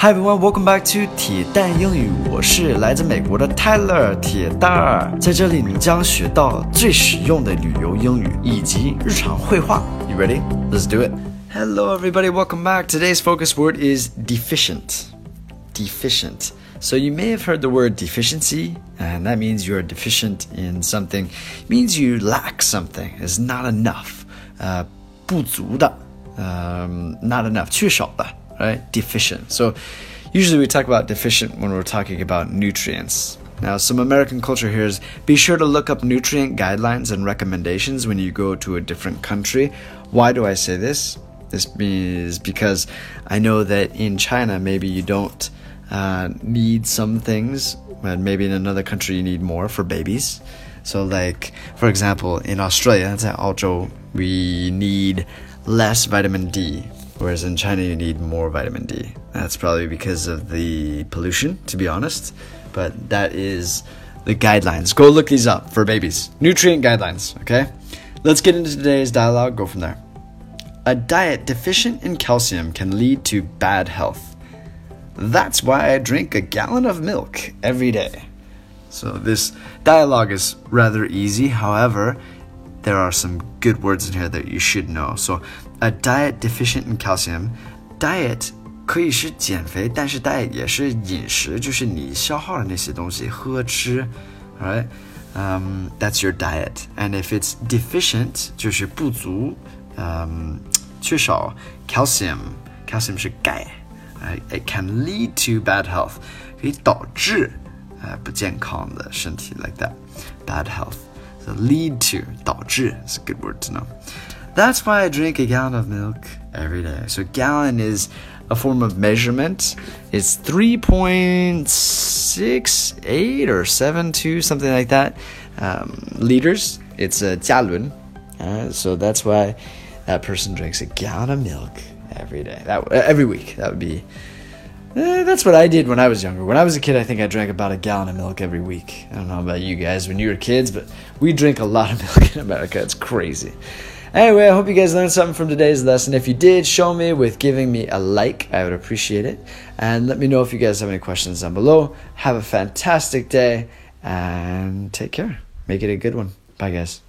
Hi everyone, welcome back to 铁蛋英语。我是来自美国的 Tyler 铁蛋儿，在这里你将学到最实用的旅游英语以及日常会话。You ready? Let's do it. Hello everybody, welcome back. Today's focus word is deficient. Deficient. So you may have heard the word deficiency, and that means you're deficient in something. It means you lack something. It's not enough. Uh, 不足的, um, not enough. 缺少的。Right? Deficient. So usually we talk about deficient when we're talking about nutrients. Now, some American culture here is be sure to look up nutrient guidelines and recommendations when you go to a different country. Why do I say this? This is because I know that in China, maybe you don't uh, need some things, but maybe in another country you need more for babies. So, like, for example, in Australia, we need less vitamin D Whereas in China, you need more vitamin D. That's probably because of the pollution, to be honest. But that is the guidelines. Go look these up for babies. Nutrient guidelines, okay? Let's get into today's dialogue, go from there. A diet deficient in calcium can lead to bad health. That's why I drink a gallon of milk every day. So, this dialogue is rather easy. However, there are some good words in here that you should know. So, a diet deficient in calcium, diet 可以是减肥，但是 diet 也是饮食，就是你消耗的那些东西，喝吃，right? Um, that's your diet. And if it's deficient，就是不足，嗯，缺少 calcium，calcium 是钙，it can lead to bad health，可以导致呃不健康的身体，like that，bad health。 Lead to 导致 is a good word to know. That's why I drink a gallon of milk every day. So gallon is a form of measurement. It's 3.68 or 72, something like that, um, liters. It's a jialun. Uh, so that's why that person drinks a gallon of milk every day. That every week. That would be Eh, that's what I did when I was younger. When I was a kid, I think I drank about a gallon of milk every week. I don't know about you guys when you were kids, but we drink a lot of milk in America. It's crazy. Anyway, I hope you guys learned something from today's lesson. If you did, show me with giving me a like. I would appreciate it. And let me know if you guys have any questions down below. Have a fantastic day and take care. Make it a good one. Bye, guys.